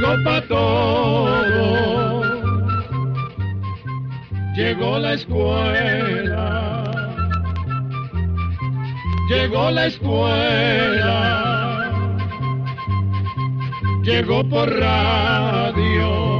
Llegó pa' todo, llegó la escuela, llegó la escuela, llegó por radio.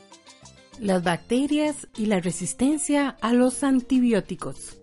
las bacterias y la resistencia a los antibióticos.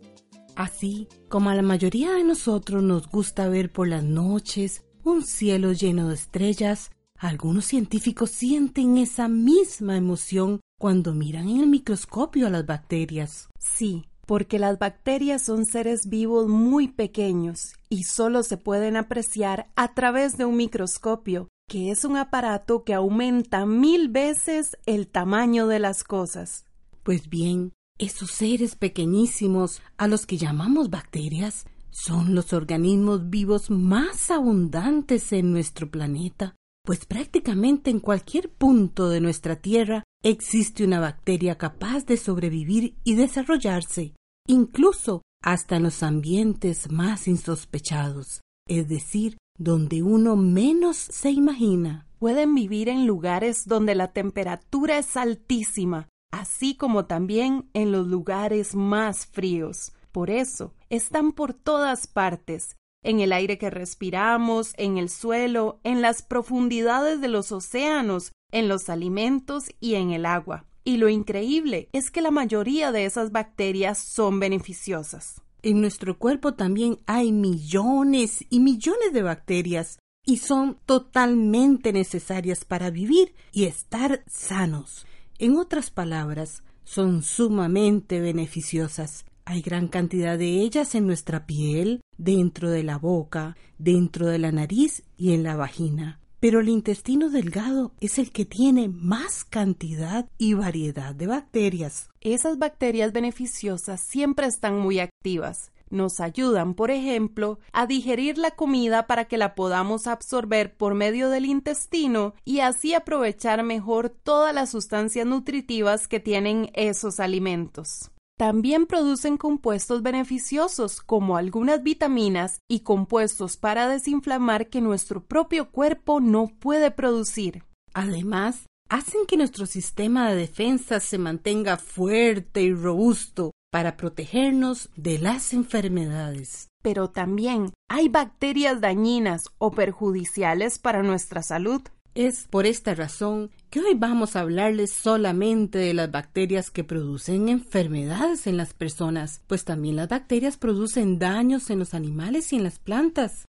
Así como a la mayoría de nosotros nos gusta ver por las noches un cielo lleno de estrellas, algunos científicos sienten esa misma emoción cuando miran en el microscopio a las bacterias. Sí, porque las bacterias son seres vivos muy pequeños y solo se pueden apreciar a través de un microscopio, que es un aparato que aumenta mil veces el tamaño de las cosas. Pues bien, esos seres pequeñísimos a los que llamamos bacterias son los organismos vivos más abundantes en nuestro planeta, pues prácticamente en cualquier punto de nuestra Tierra existe una bacteria capaz de sobrevivir y desarrollarse, incluso hasta en los ambientes más insospechados, es decir, donde uno menos se imagina. Pueden vivir en lugares donde la temperatura es altísima, así como también en los lugares más fríos. Por eso, están por todas partes, en el aire que respiramos, en el suelo, en las profundidades de los océanos, en los alimentos y en el agua. Y lo increíble es que la mayoría de esas bacterias son beneficiosas. En nuestro cuerpo también hay millones y millones de bacterias y son totalmente necesarias para vivir y estar sanos. En otras palabras, son sumamente beneficiosas. Hay gran cantidad de ellas en nuestra piel, dentro de la boca, dentro de la nariz y en la vagina pero el intestino delgado es el que tiene más cantidad y variedad de bacterias. Esas bacterias beneficiosas siempre están muy activas. Nos ayudan, por ejemplo, a digerir la comida para que la podamos absorber por medio del intestino y así aprovechar mejor todas las sustancias nutritivas que tienen esos alimentos. También producen compuestos beneficiosos como algunas vitaminas y compuestos para desinflamar que nuestro propio cuerpo no puede producir. Además, hacen que nuestro sistema de defensa se mantenga fuerte y robusto para protegernos de las enfermedades. Pero también hay bacterias dañinas o perjudiciales para nuestra salud. Es por esta razón que hoy vamos a hablarles solamente de las bacterias que producen enfermedades en las personas, pues también las bacterias producen daños en los animales y en las plantas.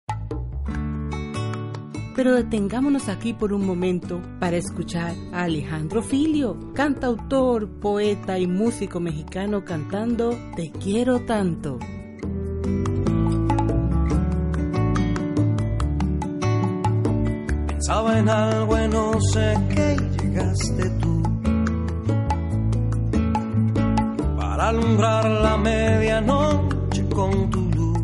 Pero detengámonos aquí por un momento para escuchar a Alejandro Filio, cantautor, poeta y músico mexicano cantando Te quiero tanto. Pensaba en algo y no sé qué llegaste tú. para alumbrar la medianoche con tu luz,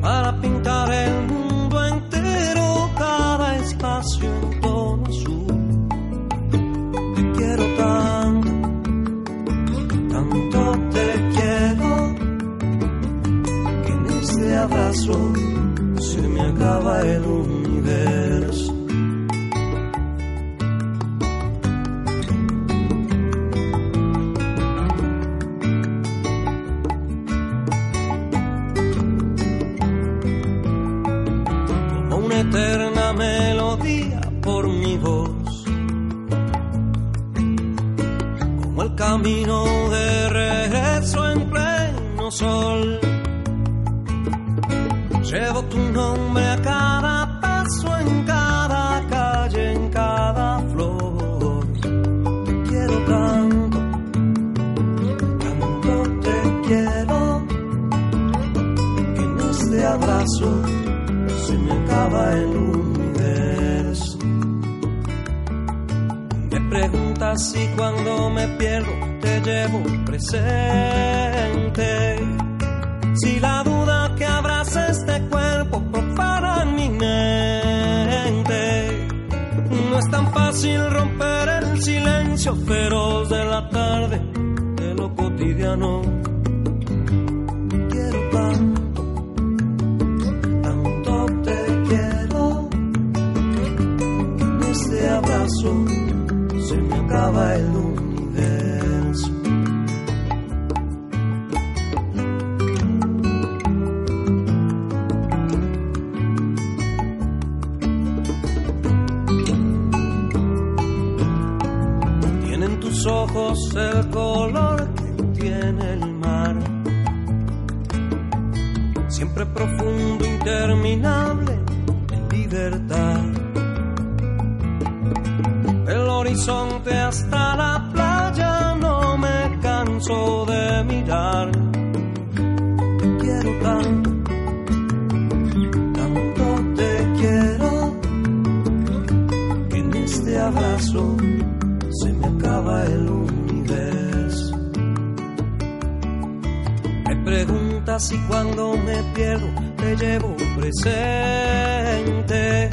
para pintar el mundo entero, cada espacio en tono azul. Te quiero tanto, tanto te quiero, que en este abrazo me acaba el universo. Como una eterna melodía por mi voz, como el camino de regreso en pleno sol. Llevo tu nombre a cada paso, en cada calle, en cada flor. Te quiero tanto, tanto te quiero, que en este abrazo se me acaba el universo. Me preguntas si cuando me pierdo te llevo presente. Si la duda que abraza este cuerpo profana mi mente. No es tan fácil romper el silencio feroz de la tarde, de lo cotidiano. Abrazo se me acaba el universo. Me preguntas si cuando me pierdo te llevo presente.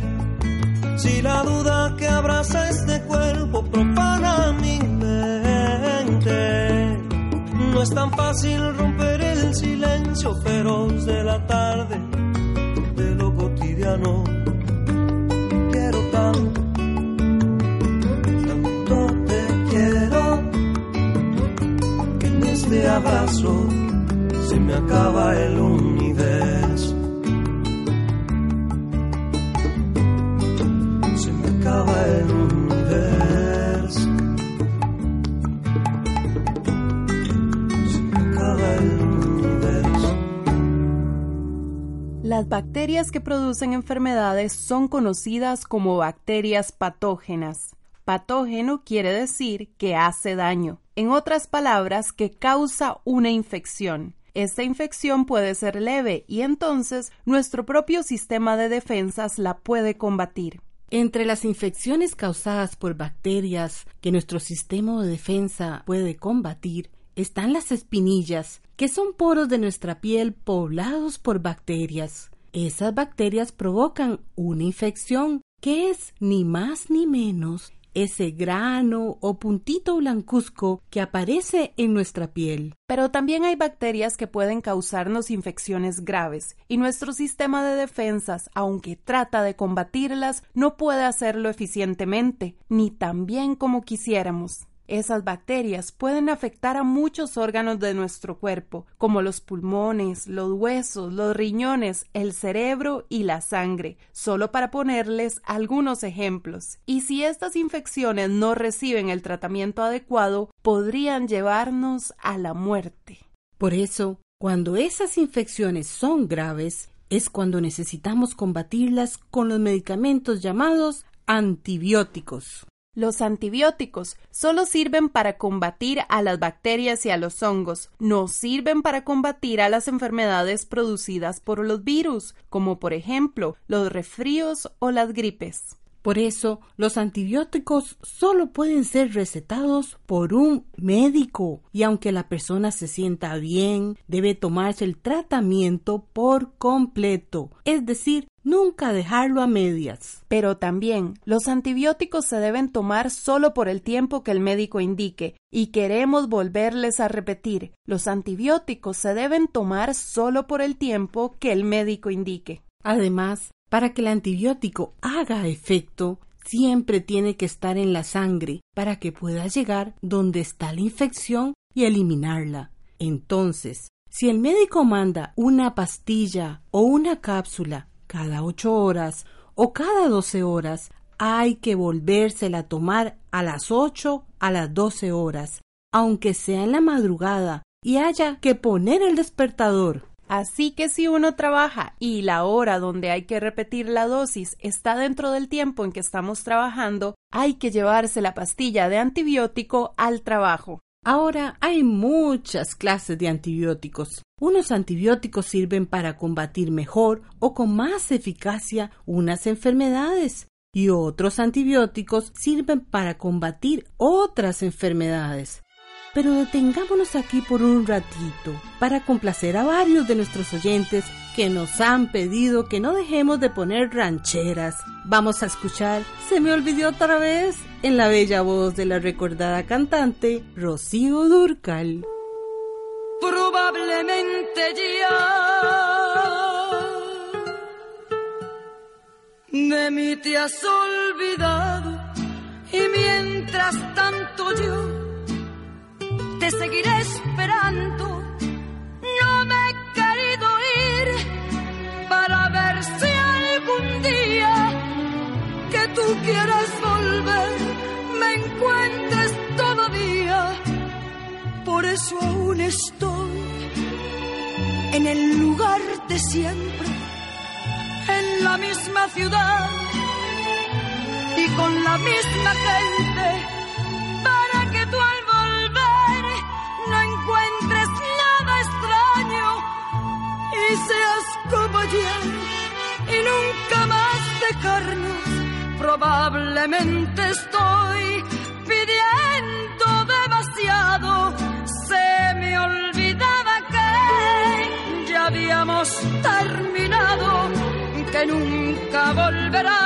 Si la duda que abraza este cuerpo profana mi mente. No es tan fácil romper el silencio feroz de la tarde, de lo cotidiano. Se me acaba el universo. Se me acaba el universo. Se me acaba el universo. Las bacterias que producen enfermedades son conocidas como bacterias patógenas. Patógeno quiere decir que hace daño. En otras palabras, que causa una infección. Esta infección puede ser leve y entonces nuestro propio sistema de defensas la puede combatir. Entre las infecciones causadas por bacterias que nuestro sistema de defensa puede combatir están las espinillas, que son poros de nuestra piel poblados por bacterias. Esas bacterias provocan una infección que es ni más ni menos ese grano o puntito blancuzco que aparece en nuestra piel. Pero también hay bacterias que pueden causarnos infecciones graves y nuestro sistema de defensas, aunque trata de combatirlas, no puede hacerlo eficientemente, ni tan bien como quisiéramos. Esas bacterias pueden afectar a muchos órganos de nuestro cuerpo, como los pulmones, los huesos, los riñones, el cerebro y la sangre, solo para ponerles algunos ejemplos. Y si estas infecciones no reciben el tratamiento adecuado, podrían llevarnos a la muerte. Por eso, cuando esas infecciones son graves, es cuando necesitamos combatirlas con los medicamentos llamados antibióticos. Los antibióticos solo sirven para combatir a las bacterias y a los hongos, no sirven para combatir a las enfermedades producidas por los virus, como por ejemplo los resfríos o las gripes. Por eso, los antibióticos solo pueden ser recetados por un médico y aunque la persona se sienta bien, debe tomarse el tratamiento por completo, es decir, nunca dejarlo a medias. Pero también los antibióticos se deben tomar solo por el tiempo que el médico indique y queremos volverles a repetir, los antibióticos se deben tomar solo por el tiempo que el médico indique. Además, para que el antibiótico haga efecto, siempre tiene que estar en la sangre para que pueda llegar donde está la infección y eliminarla. Entonces, si el médico manda una pastilla o una cápsula cada ocho horas o cada doce horas, hay que volvérsela a tomar a las ocho a las doce horas, aunque sea en la madrugada y haya que poner el despertador. Así que si uno trabaja y la hora donde hay que repetir la dosis está dentro del tiempo en que estamos trabajando, hay que llevarse la pastilla de antibiótico al trabajo. Ahora hay muchas clases de antibióticos. Unos antibióticos sirven para combatir mejor o con más eficacia unas enfermedades y otros antibióticos sirven para combatir otras enfermedades. Pero detengámonos aquí por un ratito para complacer a varios de nuestros oyentes que nos han pedido que no dejemos de poner rancheras. Vamos a escuchar Se me olvidó otra vez en la bella voz de la recordada cantante Rocío Durcal. Probablemente ya de mí te has olvidado y mientras tanto yo seguiré esperando. No me he querido ir para ver si algún día que tú quieras volver me encuentres todavía. Por eso aún estoy en el lugar de siempre, en la misma ciudad y con la misma gente Probablemente estoy pidiendo demasiado. Se me olvidaba que ya habíamos terminado, que nunca volverás,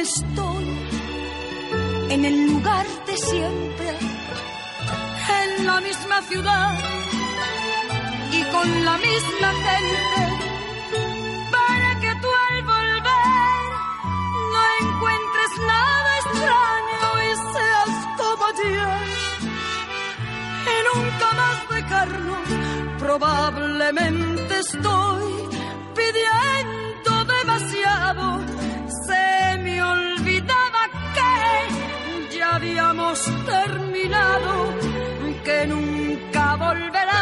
estoy en el lugar de siempre, en la misma ciudad y con la misma gente, para que tú al volver no encuentres nada extraño y seas como ayer y nunca más dejarnos. Probablemente estoy pidiendo demasiado habíamos terminado, que nunca volverás,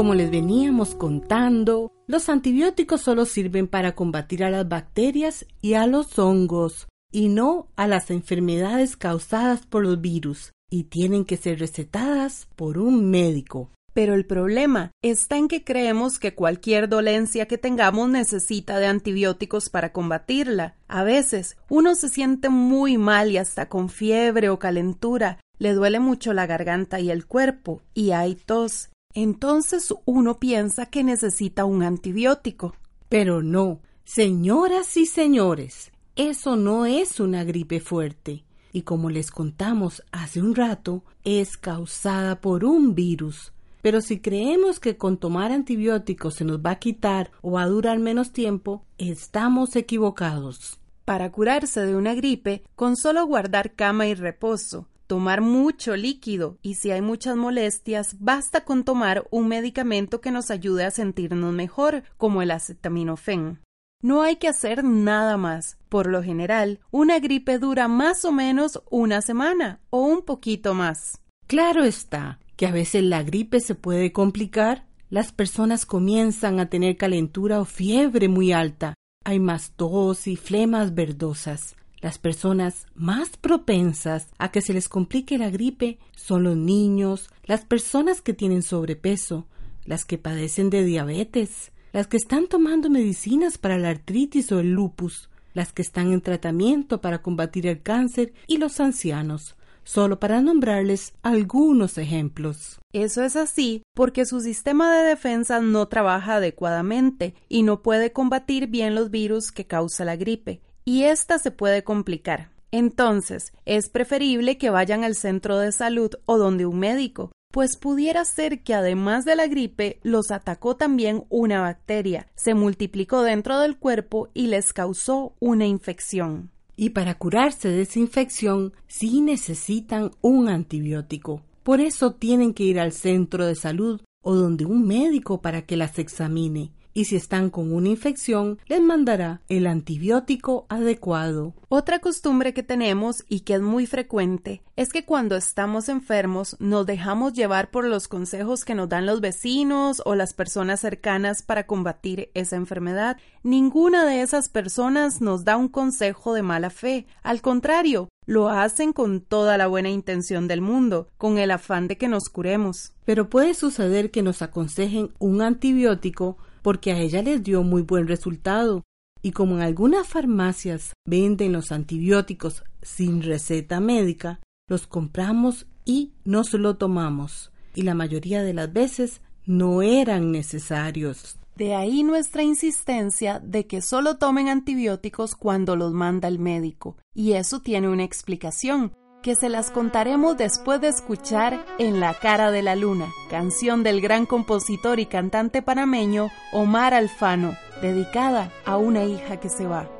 Como les veníamos contando, los antibióticos solo sirven para combatir a las bacterias y a los hongos, y no a las enfermedades causadas por los virus, y tienen que ser recetadas por un médico. Pero el problema está en que creemos que cualquier dolencia que tengamos necesita de antibióticos para combatirla. A veces uno se siente muy mal y hasta con fiebre o calentura le duele mucho la garganta y el cuerpo y hay tos, entonces uno piensa que necesita un antibiótico. Pero no, señoras y señores, eso no es una gripe fuerte. Y como les contamos hace un rato, es causada por un virus. Pero si creemos que con tomar antibióticos se nos va a quitar o va a durar menos tiempo, estamos equivocados. Para curarse de una gripe, con solo guardar cama y reposo, tomar mucho líquido y si hay muchas molestias, basta con tomar un medicamento que nos ayude a sentirnos mejor, como el acetaminofén. No hay que hacer nada más. Por lo general, una gripe dura más o menos una semana o un poquito más. Claro está que a veces la gripe se puede complicar. Las personas comienzan a tener calentura o fiebre muy alta. Hay más tos y flemas verdosas. Las personas más propensas a que se les complique la gripe son los niños, las personas que tienen sobrepeso, las que padecen de diabetes, las que están tomando medicinas para la artritis o el lupus, las que están en tratamiento para combatir el cáncer y los ancianos, solo para nombrarles algunos ejemplos. Eso es así porque su sistema de defensa no trabaja adecuadamente y no puede combatir bien los virus que causa la gripe, y esta se puede complicar. Entonces, es preferible que vayan al centro de salud o donde un médico, pues pudiera ser que además de la gripe los atacó también una bacteria, se multiplicó dentro del cuerpo y les causó una infección. Y para curarse de esa infección sí necesitan un antibiótico. Por eso tienen que ir al centro de salud o donde un médico para que las examine y si están con una infección, les mandará el antibiótico adecuado. Otra costumbre que tenemos y que es muy frecuente es que cuando estamos enfermos nos dejamos llevar por los consejos que nos dan los vecinos o las personas cercanas para combatir esa enfermedad. Ninguna de esas personas nos da un consejo de mala fe. Al contrario, lo hacen con toda la buena intención del mundo, con el afán de que nos curemos. Pero puede suceder que nos aconsejen un antibiótico porque a ella les dio muy buen resultado. Y como en algunas farmacias venden los antibióticos sin receta médica, los compramos y nos lo tomamos. Y la mayoría de las veces no eran necesarios. De ahí nuestra insistencia de que solo tomen antibióticos cuando los manda el médico. Y eso tiene una explicación que se las contaremos después de escuchar En la cara de la luna, canción del gran compositor y cantante panameño Omar Alfano, dedicada a una hija que se va.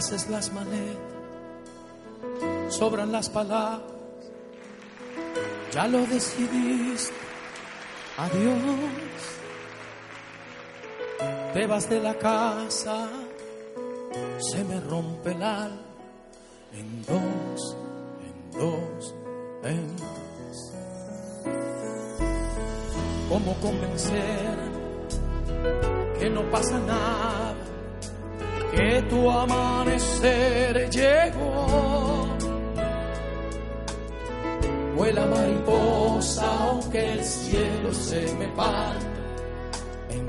Haces las maletas, sobran las palabras, ya lo decidiste, adiós. Te vas de la casa, se me rompe el alma en dos, en dos, en dos. ¿Cómo convencer que no pasa nada? Que tu amanecer llegó. Vuela mariposa aunque el cielo se me parte en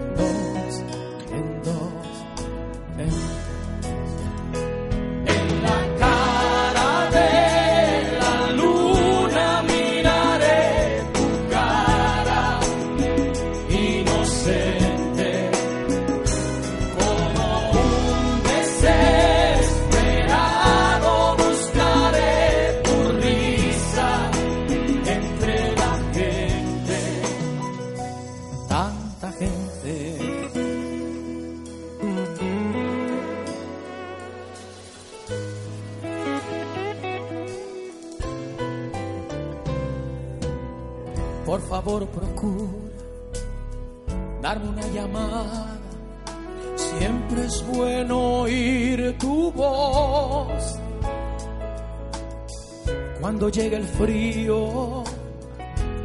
Cuando llegue el frío,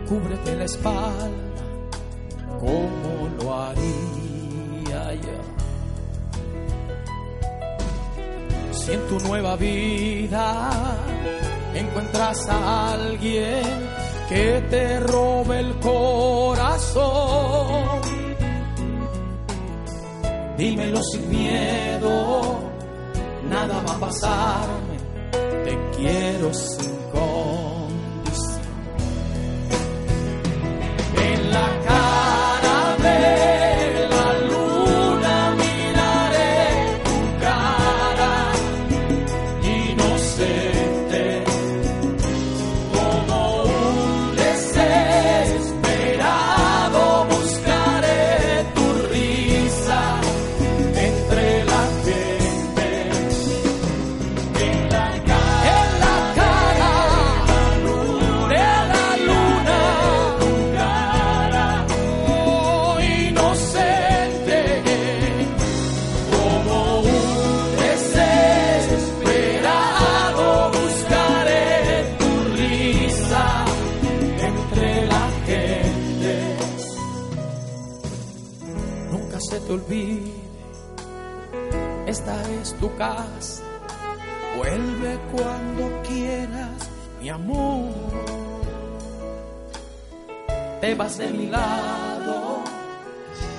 cúbrete la espalda, como lo haría yo. Si en tu nueva vida encuentras a alguien que te robe el corazón, dímelo sin miedo, nada va a pasarme, te quiero sin Vuelve cuando quieras, mi amor. Te vas de mi lado,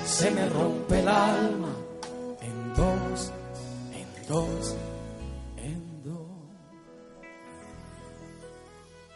se me rompe el alma en dos, en dos, en dos.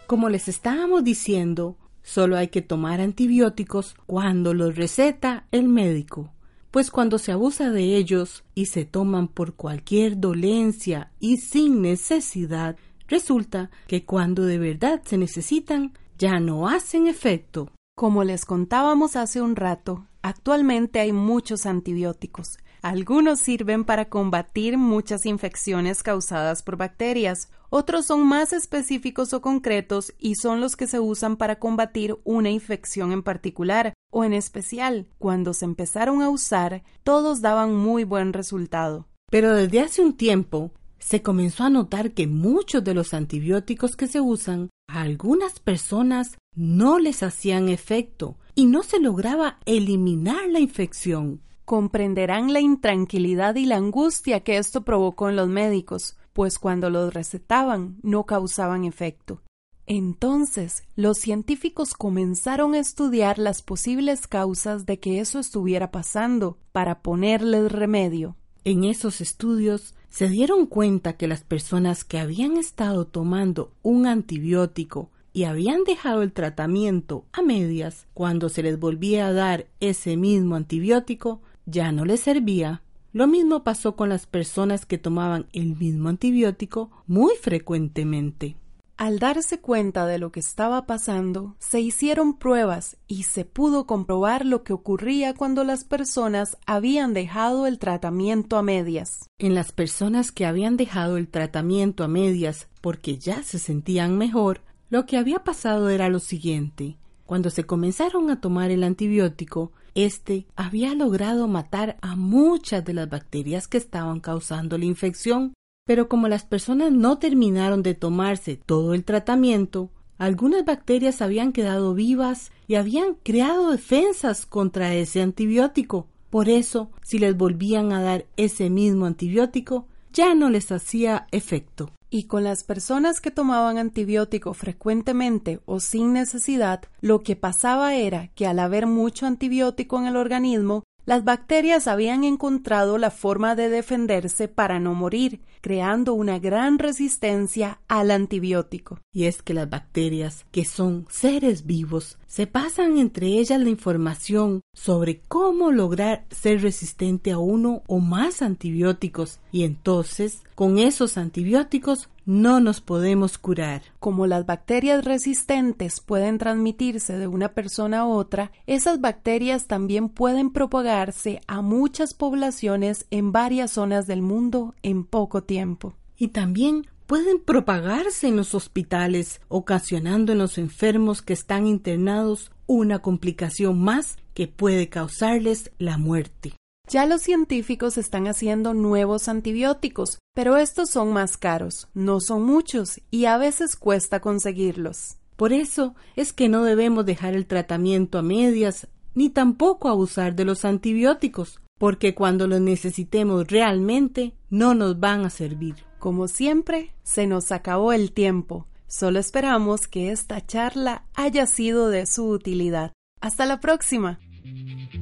Como les estábamos diciendo, solo hay que tomar antibióticos cuando los receta el médico pues cuando se abusa de ellos y se toman por cualquier dolencia y sin necesidad, resulta que cuando de verdad se necesitan, ya no hacen efecto. Como les contábamos hace un rato, actualmente hay muchos antibióticos. Algunos sirven para combatir muchas infecciones causadas por bacterias, otros son más específicos o concretos y son los que se usan para combatir una infección en particular o en especial. Cuando se empezaron a usar, todos daban muy buen resultado. Pero desde hace un tiempo se comenzó a notar que muchos de los antibióticos que se usan a algunas personas no les hacían efecto y no se lograba eliminar la infección. Comprenderán la intranquilidad y la angustia que esto provocó en los médicos, pues cuando los recetaban no causaban efecto. Entonces, los científicos comenzaron a estudiar las posibles causas de que eso estuviera pasando para ponerles remedio. En esos estudios se dieron cuenta que las personas que habían estado tomando un antibiótico y habían dejado el tratamiento a medias, cuando se les volvía a dar ese mismo antibiótico, ya no les servía lo mismo pasó con las personas que tomaban el mismo antibiótico muy frecuentemente. Al darse cuenta de lo que estaba pasando, se hicieron pruebas y se pudo comprobar lo que ocurría cuando las personas habían dejado el tratamiento a medias. En las personas que habían dejado el tratamiento a medias porque ya se sentían mejor, lo que había pasado era lo siguiente. Cuando se comenzaron a tomar el antibiótico, este había logrado matar a muchas de las bacterias que estaban causando la infección, pero como las personas no terminaron de tomarse todo el tratamiento, algunas bacterias habían quedado vivas y habían creado defensas contra ese antibiótico. Por eso, si les volvían a dar ese mismo antibiótico, ya no les hacía efecto. Y con las personas que tomaban antibiótico frecuentemente o sin necesidad, lo que pasaba era que al haber mucho antibiótico en el organismo, las bacterias habían encontrado la forma de defenderse para no morir, creando una gran resistencia al antibiótico. Y es que las bacterias, que son seres vivos, se pasan entre ellas la información sobre cómo lograr ser resistente a uno o más antibióticos y entonces con esos antibióticos no nos podemos curar. Como las bacterias resistentes pueden transmitirse de una persona a otra, esas bacterias también pueden propagarse a muchas poblaciones en varias zonas del mundo en poco tiempo. Y también pueden propagarse en los hospitales, ocasionando en los enfermos que están internados una complicación más que puede causarles la muerte. Ya los científicos están haciendo nuevos antibióticos, pero estos son más caros, no son muchos y a veces cuesta conseguirlos. Por eso es que no debemos dejar el tratamiento a medias ni tampoco abusar de los antibióticos, porque cuando los necesitemos realmente no nos van a servir. Como siempre, se nos acabó el tiempo. Solo esperamos que esta charla haya sido de su utilidad. Hasta la próxima. Llegó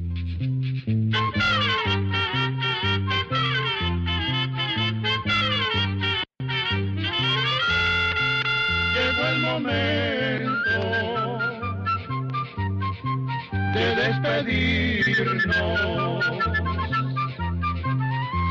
el momento de despedirnos.